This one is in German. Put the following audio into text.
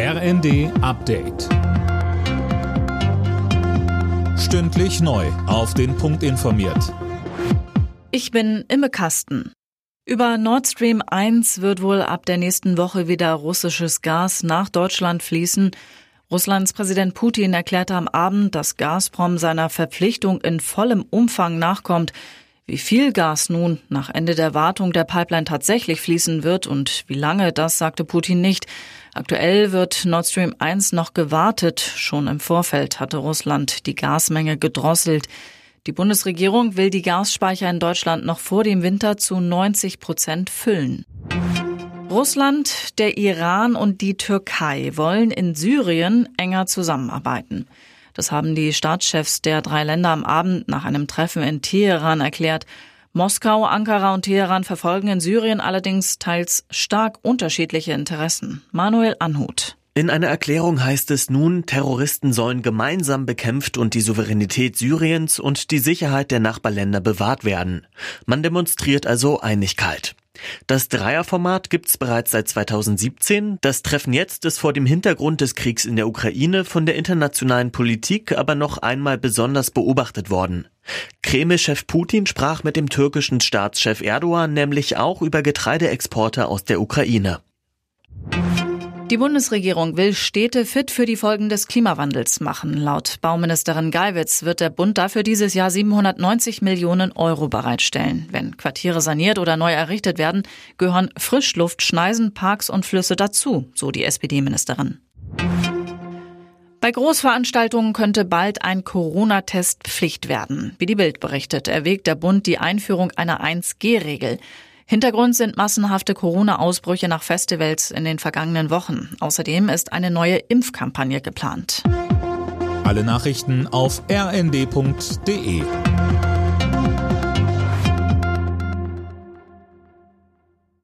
RND Update. Stündlich neu. Auf den Punkt informiert. Ich bin Imme Kasten. Über Nord Stream 1 wird wohl ab der nächsten Woche wieder russisches Gas nach Deutschland fließen. Russlands Präsident Putin erklärte am Abend, dass Gazprom seiner Verpflichtung in vollem Umfang nachkommt. Wie viel Gas nun nach Ende der Wartung der Pipeline tatsächlich fließen wird und wie lange, das sagte Putin nicht. Aktuell wird Nord Stream 1 noch gewartet. Schon im Vorfeld hatte Russland die Gasmenge gedrosselt. Die Bundesregierung will die Gasspeicher in Deutschland noch vor dem Winter zu 90 Prozent füllen. Russland, der Iran und die Türkei wollen in Syrien enger zusammenarbeiten. Das haben die Staatschefs der drei Länder am Abend nach einem Treffen in Teheran erklärt. Moskau, Ankara und Teheran verfolgen in Syrien allerdings teils stark unterschiedliche Interessen. Manuel Anhut. In einer Erklärung heißt es nun, Terroristen sollen gemeinsam bekämpft und die Souveränität Syriens und die Sicherheit der Nachbarländer bewahrt werden. Man demonstriert also Einigkeit. Das Dreierformat gibt's bereits seit 2017. Das Treffen jetzt ist vor dem Hintergrund des Kriegs in der Ukraine von der internationalen Politik aber noch einmal besonders beobachtet worden. Kreml-Chef Putin sprach mit dem türkischen Staatschef Erdogan nämlich auch über Getreideexporte aus der Ukraine. Die Bundesregierung will Städte fit für die Folgen des Klimawandels machen. Laut Bauministerin Geiwitz wird der Bund dafür dieses Jahr 790 Millionen Euro bereitstellen. Wenn Quartiere saniert oder neu errichtet werden, gehören Frischluft, Schneisen, Parks und Flüsse dazu, so die SPD-Ministerin. Bei Großveranstaltungen könnte bald ein Corona-Test Pflicht werden. Wie die Bild berichtet, erwägt der Bund die Einführung einer 1G-Regel. Hintergrund sind massenhafte Corona-Ausbrüche nach Festivals in den vergangenen Wochen. Außerdem ist eine neue Impfkampagne geplant. Alle Nachrichten auf rnd.de